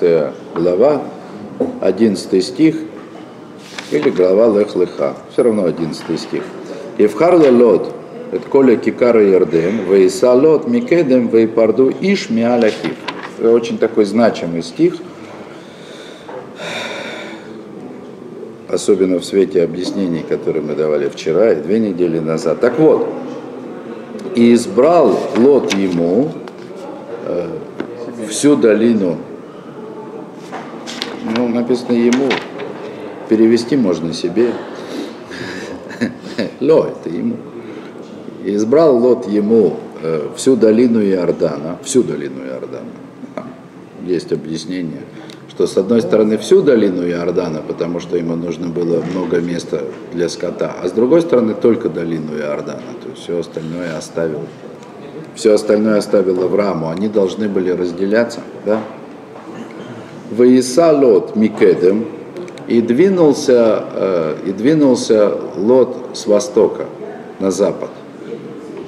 14 глава, 11 стих, или глава Лех Леха, все равно 11 стих. И в Харле Лот, это Коля Кикара Ярдем, Вейса Лот Микедем Вейпарду Иш Миаляхив. Очень такой значимый стих, особенно в свете объяснений, которые мы давали вчера и две недели назад. Так вот, и избрал Лот ему э, всю долину, ну, написано ему, перевести можно себе, Ло, это ему. Избрал Лот ему э, всю долину Иордана, всю долину Иордана. Есть объяснение – что с одной стороны всю долину Иордана, потому что ему нужно было много места для скота, а с другой стороны только долину Иордана, то есть все остальное оставил. Все остальное оставил Аврааму, они должны были разделяться, да? Воиса Лот Микедем, и двинулся, э, и двинулся Лот с востока на запад.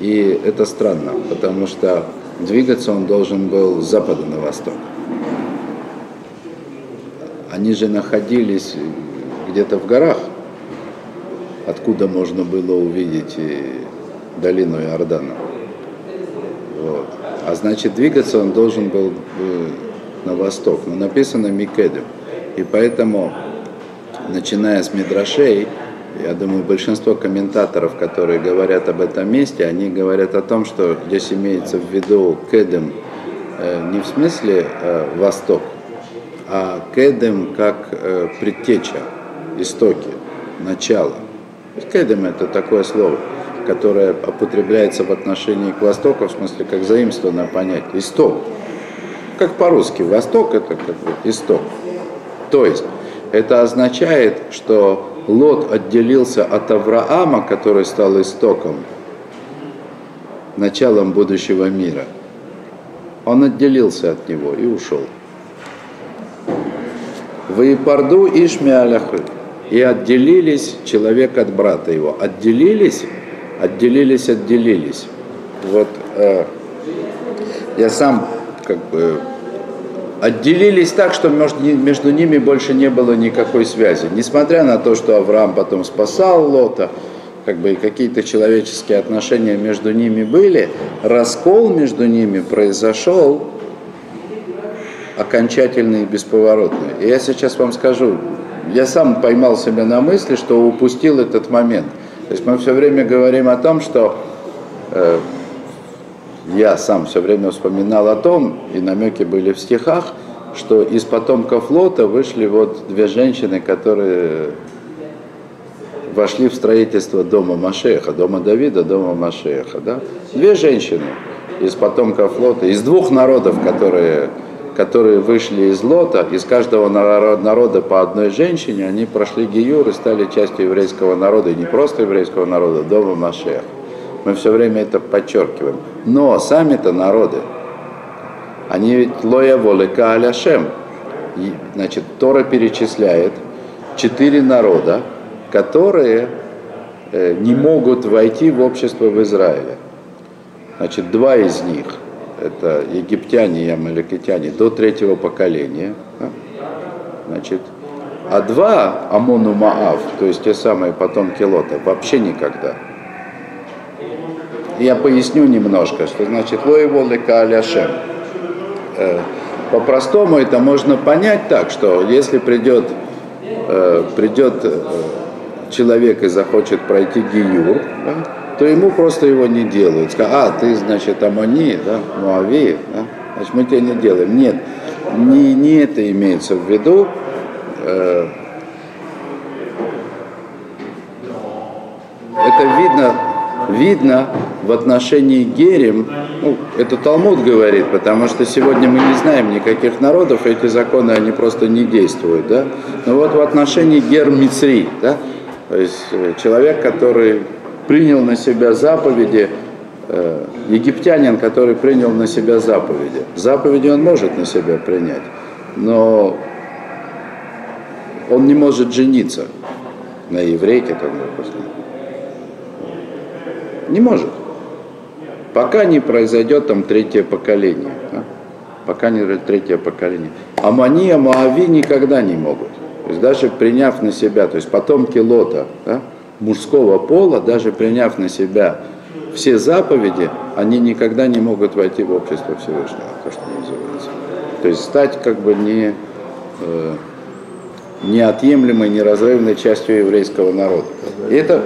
И это странно, потому что двигаться он должен был с запада на восток. Они же находились где-то в горах, откуда можно было увидеть долину Иордана. Вот. А значит, двигаться он должен был э, на восток. Но написано Микедем. И поэтому, начиная с Мидрашей, я думаю, большинство комментаторов, которые говорят об этом месте, они говорят о том, что здесь имеется в виду Кедем э, не в смысле э, восток, а кедем как э, предтеча, истоки, начало. Кедем это такое слово, которое употребляется в отношении к Востоку, в смысле как заимствованное понятие, исток. Как по-русски, Восток это как бы исток. То есть это означает, что Лот отделился от Авраама, который стал истоком, началом будущего мира. Он отделился от него и ушел. Ваипарду Ишмиаляхы. И отделились человек от брата его. Отделились, отделились, отделились. Вот э, я сам как бы отделились так, что между, ними больше не было никакой связи. Несмотря на то, что Авраам потом спасал Лота, как бы и какие-то человеческие отношения между ними были, раскол между ними произошел окончательный и бесповоротный. И я сейчас вам скажу, я сам поймал себя на мысли, что упустил этот момент. То есть мы все время говорим о том, что э, я сам все время вспоминал о том, и намеки были в стихах, что из потомков Лота вышли вот две женщины, которые вошли в строительство дома Машеха, дома Давида, дома Машеха. Да? Две женщины из потомков Лота, из двух народов, которые которые вышли из Лота, из каждого народа по одной женщине, они прошли Гиюр и стали частью еврейского народа, и не просто еврейского народа, дома Машех. Мы все время это подчеркиваем. Но сами-то народы, они ведь лоя волека аляшем. Значит, Тора перечисляет четыре народа, которые э, не могут войти в общество в Израиле. Значит, два из них – это египтяне и амаликитяне до третьего поколения. Значит, а два Амону Маав, то есть те самые потомки Лота, вообще никогда. Я поясню немножко, что значит Лека Аляшем. Э, по-простому это можно понять так, что если придет, э, придет э, человек и захочет пройти Гиюр, да, то ему просто его не делают. Скажут, а, ты, значит, Амони, да, Муави, да, значит, мы тебя не делаем. Нет, не, не это имеется в виду. Это видно, видно в отношении Герем, ну, это Талмуд говорит, потому что сегодня мы не знаем никаких народов, эти законы, они просто не действуют, да. Но вот в отношении Гер да, то есть э, человек, который принял на себя заповеди, э, египтянин, который принял на себя заповеди. Заповеди он может на себя принять, но он не может жениться на еврейке, там, допустим. Не может. Пока не произойдет там третье поколение. Да? пока не третье поколение. Амани, Амаави никогда не могут. То есть даже приняв на себя, то есть потомки Лота, да, мужского пола, даже приняв на себя все заповеди, они никогда не могут войти в общество Всевышнего, то, что называется. То есть стать как бы не, э, неотъемлемой, неразрывной частью еврейского народа. И это,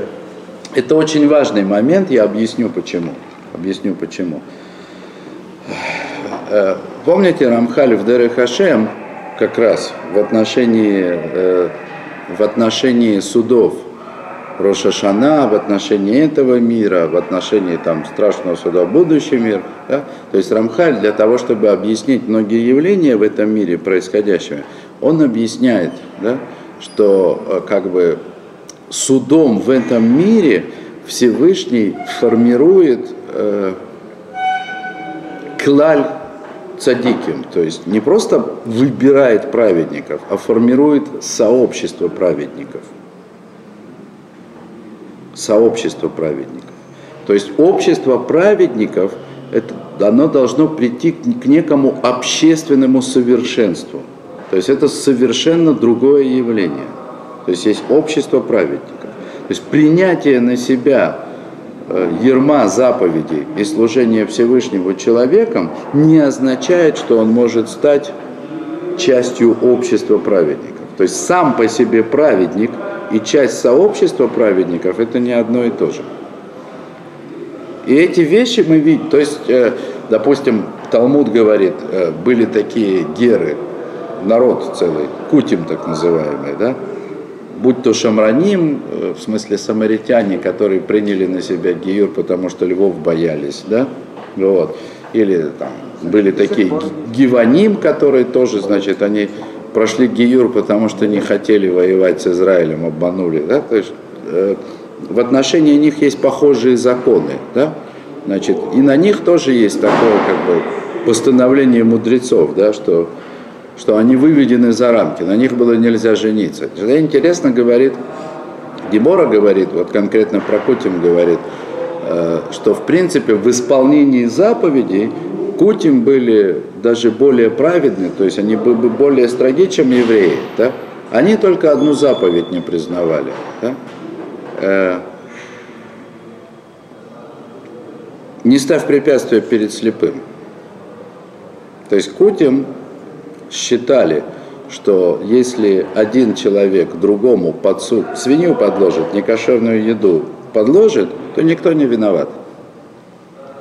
это очень важный момент, я объясню почему. Объясню почему. Э, помните Рамхаль в Дере Хашем как раз в отношении, э, в отношении судов Роша Шана, в отношении этого мира, в отношении там, страшного суда будущий мир. Да? То есть Рамхаль для того, чтобы объяснить многие явления в этом мире происходящего, он объясняет, да, что э, как бы судом в этом мире Всевышний формирует э, клаль цадиким, то есть не просто выбирает праведников, а формирует сообщество праведников – сообщество праведников. То есть общество праведников, это, оно должно прийти к некому общественному совершенству. То есть это совершенно другое явление. То есть есть общество праведников. То есть принятие на себя э, ерма заповедей и служение Всевышнего человеком не означает, что он может стать частью общества праведников. То есть сам по себе праведник – и часть сообщества праведников это не одно и то же. И эти вещи мы видим, то есть, э, допустим, Талмуд говорит, э, были такие геры, народ целый, кутим так называемый, да, будь то шамраним, э, в смысле самаритяне, которые приняли на себя гиюр, потому что львов боялись, да, вот, или там были такие гиваним, которые тоже, значит, они прошли Гиюр, потому что не хотели воевать с Израилем, обманули. Да? То есть, э, в отношении них есть похожие законы. Да? Значит, и на них тоже есть такое как бы, постановление мудрецов, да, что, что они выведены за рамки, на них было нельзя жениться. Что интересно говорит, Гемора говорит, вот конкретно про Кутим говорит, э, что в принципе в исполнении заповедей Кутим были даже более праведны, то есть они были более строги, чем евреи. Да? Они только одну заповедь не признавали. Да? Э, не ставь препятствия перед слепым. То есть Кутим считали, что если один человек другому подсуд, свинью подложит, некошерную еду подложит, то никто не виноват.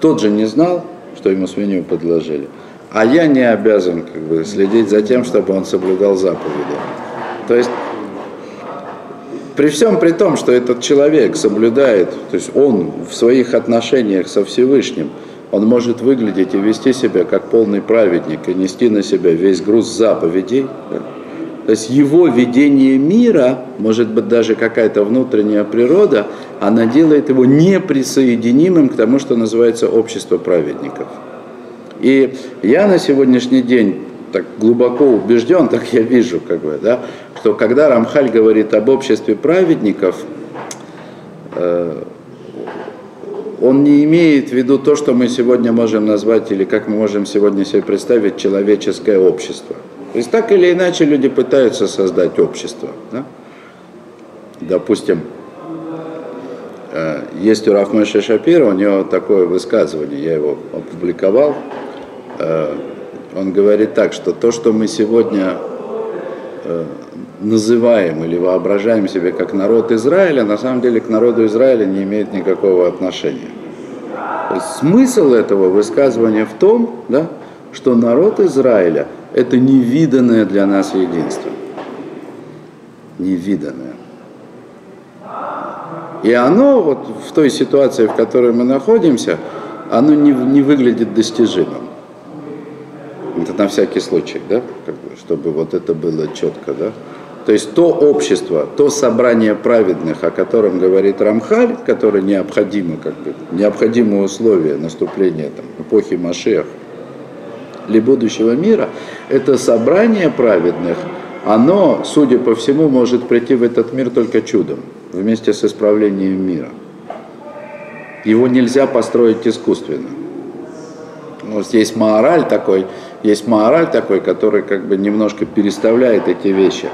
Тот же не знал, что ему свинью подложили. А я не обязан как бы, следить за тем, чтобы он соблюдал заповеди. То есть при всем при том, что этот человек соблюдает, то есть он в своих отношениях со Всевышним, он может выглядеть и вести себя как полный праведник и нести на себя весь груз заповедей. То есть его видение мира, может быть даже какая-то внутренняя природа, она делает его неприсоединимым к тому, что называется общество праведников. И я на сегодняшний день так глубоко убежден, так я вижу, как бы, да, что когда Рамхаль говорит об обществе праведников, э, он не имеет в виду то, что мы сегодня можем назвать, или как мы можем сегодня себе представить, человеческое общество. То есть так или иначе люди пытаются создать общество. Да? Допустим, э, есть у Рафмеша Шапира, у него такое высказывание, я его опубликовал. Э, он говорит так, что то, что мы сегодня э, называем или воображаем себе как народ Израиля, на самом деле к народу Израиля не имеет никакого отношения. То есть смысл этого высказывания в том, да, что народ Израиля – это невиданное для нас единство. Невиданное. И оно вот в той ситуации, в которой мы находимся, оно не, не выглядит достижимым. Это на всякий случай, да, как бы, чтобы вот это было четко, да. То есть то общество, то собрание праведных, о котором говорит Рамхаль, которое необходимо, как бы, необходимое условие наступления там, эпохи Машех, для будущего мира, это собрание праведных, оно, судя по всему, может прийти в этот мир только чудом, вместе с исправлением мира. Его нельзя построить искусственно. Вот есть Маораль такой, есть мораль такой, который как бы немножко переставляет эти вещи.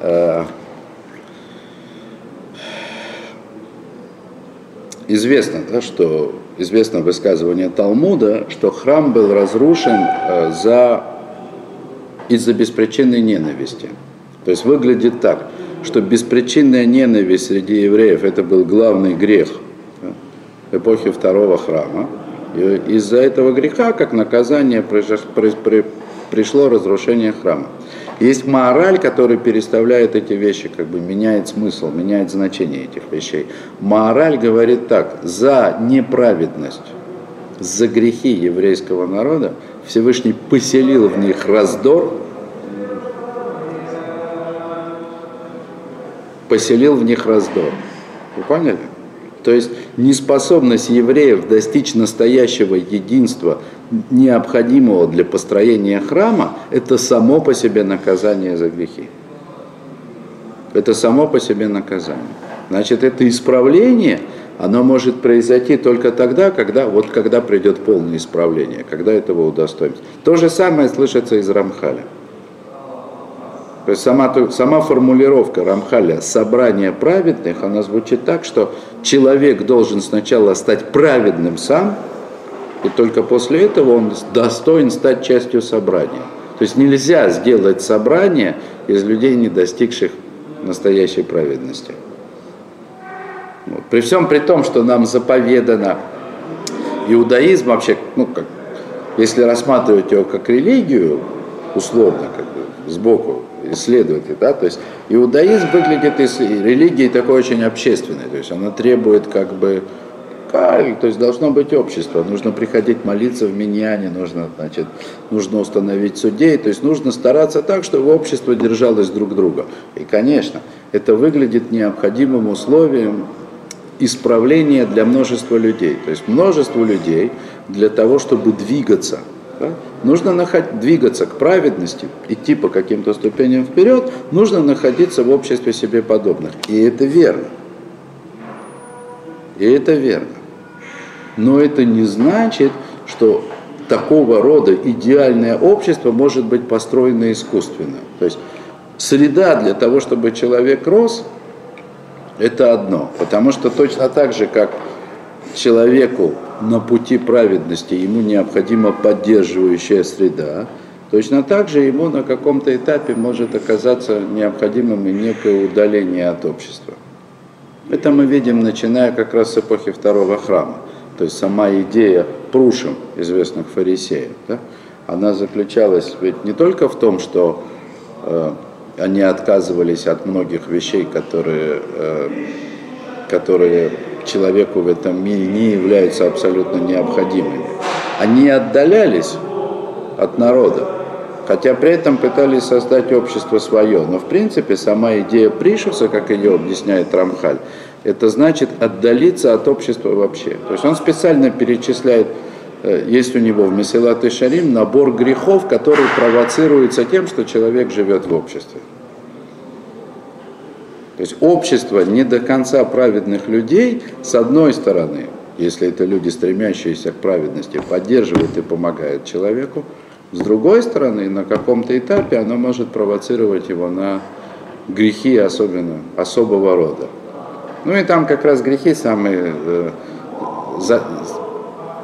Э, известно, да, что известно высказывание Талмуда, что храм был разрушен э, за, из-за беспричинной ненависти. То есть выглядит так, что беспричинная ненависть среди евреев это был главный грех да, эпохи второго храма. И из-за этого греха, как наказание, пришло разрушение храма. Есть мораль, который переставляет эти вещи, как бы меняет смысл, меняет значение этих вещей. Мораль говорит так, за неправедность, за грехи еврейского народа Всевышний поселил в них раздор, поселил в них раздор. Вы поняли? То есть неспособность евреев достичь настоящего единства, необходимого для построения храма, это само по себе наказание за грехи. Это само по себе наказание. Значит, это исправление, оно может произойти только тогда, когда, вот когда придет полное исправление, когда этого удостоимся. То же самое слышится из Рамхаля. То есть сама, сама формулировка Рамхаля «собрание праведных», она звучит так, что человек должен сначала стать праведным сам, и только после этого он достоин стать частью собрания. То есть нельзя сделать собрание из людей, не достигших настоящей праведности. Вот. При всем при том, что нам заповедано иудаизм вообще, ну как, если рассматривать его как религию, условно, как бы сбоку, исследователь, да, то есть иудаизм выглядит из религии такой очень общественной, то есть она требует как бы каль, то есть должно быть общество, нужно приходить молиться в миньяне, нужно, значит, нужно установить судей, то есть нужно стараться так, чтобы общество держалось друг друга. И, конечно, это выглядит необходимым условием исправления для множества людей. То есть множество людей для того, чтобы двигаться – да? Нужно наход... двигаться к праведности, идти по каким-то ступеням вперед, нужно находиться в обществе себе подобных. И это верно. И это верно. Но это не значит, что такого рода идеальное общество может быть построено искусственно. То есть среда для того, чтобы человек рос, это одно. Потому что точно так же, как человеку на пути праведности ему необходима поддерживающая среда, точно так же ему на каком-то этапе может оказаться необходимым и некое удаление от общества. Это мы видим, начиная как раз с эпохи второго храма. То есть сама идея прушим известных фарисеев, да, она заключалась ведь не только в том, что э, они отказывались от многих вещей, которые, э, которые человеку в этом мире не являются абсолютно необходимыми. Они отдалялись от народа, хотя при этом пытались создать общество свое. Но в принципе сама идея Пришевса, как ее объясняет Рамхаль, это значит отдалиться от общества вообще. То есть он специально перечисляет, э, есть у него в Месилат и Шарим набор грехов, который провоцируется тем, что человек живет в обществе. То есть общество не до конца праведных людей, с одной стороны, если это люди, стремящиеся к праведности, поддерживает и помогает человеку, с другой стороны, на каком-то этапе оно может провоцировать его на грехи особенно, особого рода. Ну и там как раз грехи самые... Э, за,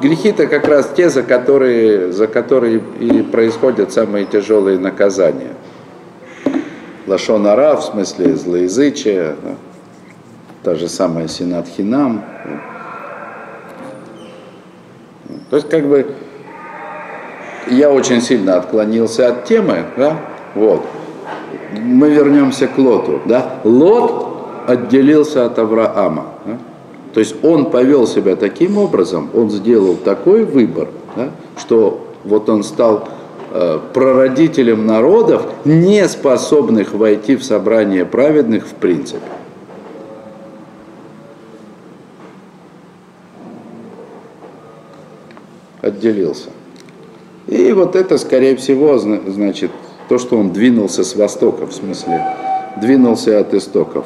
грехи-то как раз те, за которые, за которые и происходят самые тяжелые наказания – Лашонара, в смысле злоязычие, да, та же самая Синат Хинам. То есть как бы я очень сильно отклонился от темы, да, вот. Мы вернемся к Лоту, да. Лот отделился от Авраама, да? то есть он повел себя таким образом, он сделал такой выбор, да, что вот он стал Э, прародителем народов, не способных войти в собрание праведных в принципе. Отделился. И вот это, скорее всего, значит, то, что он двинулся с востока, в смысле, двинулся от истоков.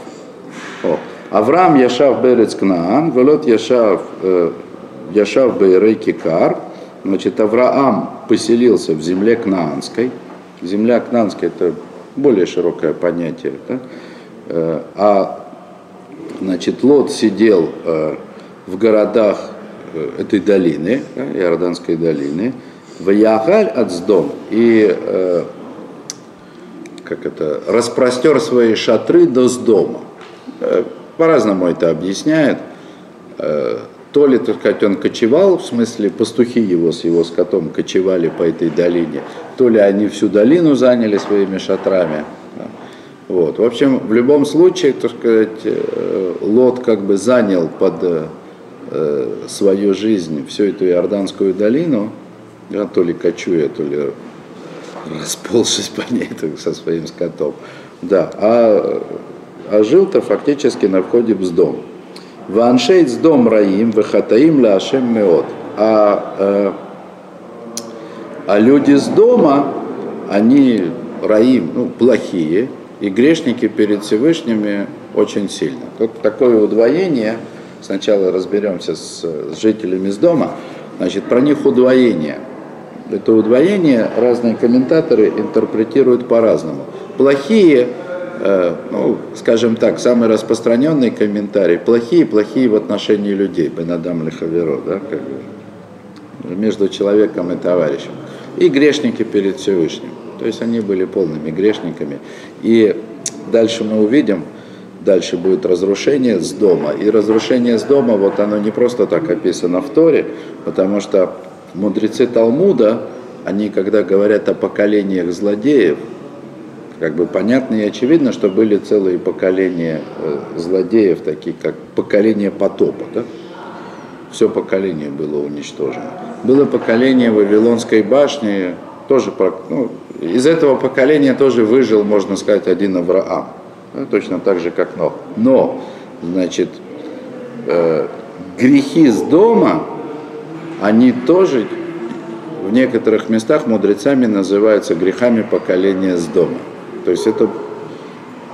О. Авраам Яшав Берец Кнаан, Велот Яшав, э, Яшав Бейрей Кикар, Значит, Авраам поселился в земле Кнаанской. Земля Кнаанская – это более широкое понятие. Да? Э, а значит, Лот сидел э, в городах э, этой долины, да, Иорданской долины, в Ягаль от Сдом и как это, распростер свои шатры до Сдома. По-разному это объясняют то ли, так сказать, он кочевал, в смысле пастухи его с его скотом кочевали по этой долине, то ли они всю долину заняли своими шатрами. Вот. В общем, в любом случае, так сказать, э, Лот как бы занял под э, свою жизнь всю эту Иорданскую долину, да, то ли кочуя, то ли расползшись по ней так, со своим скотом. Да, а, а жил-то фактически на входе в дом. Ваншейт с дом раим, вахатаим ляшем меот. А, э, а люди с дома, они раим, ну, плохие, и грешники перед Всевышними очень сильно. Тут такое удвоение, сначала разберемся с, с жителями с дома, значит, про них удвоение. Это удвоение разные комментаторы интерпретируют по-разному. Плохие ну, скажем так, самый распространенный комментарий, плохие, плохие в отношении людей, Бенадам Лехаверо, да, как бы, между человеком и товарищем. И грешники перед Всевышним. То есть они были полными грешниками. И дальше мы увидим, дальше будет разрушение с дома. И разрушение с дома, вот оно не просто так описано в Торе, потому что мудрецы Талмуда, они когда говорят о поколениях злодеев, как бы понятно и очевидно, что были целые поколения э, злодеев, такие как поколение потопа. Да? Все поколение было уничтожено. Было поколение Вавилонской башни, тоже, ну, из этого поколения тоже выжил, можно сказать, один Авраам. Да? Точно так же, как Нох. Но, значит, э, грехи с дома, они тоже в некоторых местах мудрецами называются грехами поколения с дома. То есть это,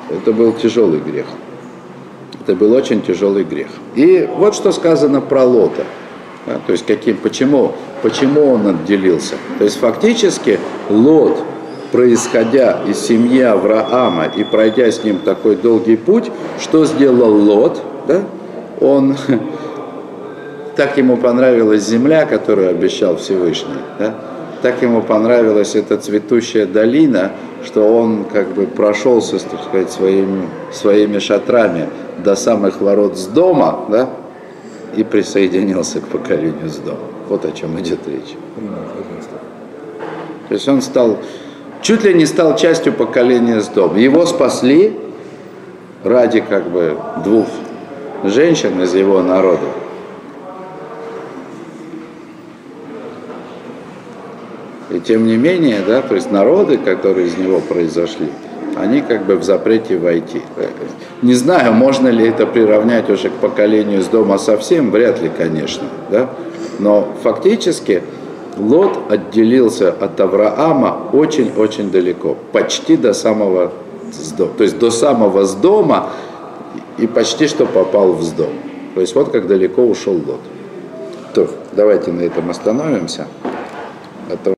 это был тяжелый грех. Это был очень тяжелый грех. И вот что сказано про Лота. Да, то есть каким, почему, почему он отделился. То есть фактически Лот, происходя из семьи Авраама и пройдя с ним такой долгий путь, что сделал Лот? Да? Он так ему понравилась земля, которую обещал Всевышний. Да? Так ему понравилась эта цветущая долина, что он как бы прошелся, так сказать, своими, своими шатрами до самых ворот с дома, да, и присоединился к поколению с дома. Вот о чем идет речь. То есть он стал, чуть ли не стал частью поколения с дома. Его спасли ради как бы двух женщин из его народа. И тем не менее, да, то есть народы, которые из него произошли, они как бы в запрете войти. Не знаю, можно ли это приравнять уже к поколению с дома совсем, вряд ли, конечно. Да? Но фактически Лот отделился от Авраама очень-очень далеко, почти до самого сдома. То есть до самого сдома и почти что попал в сдом. То есть вот как далеко ушел Лот. То, давайте на этом остановимся.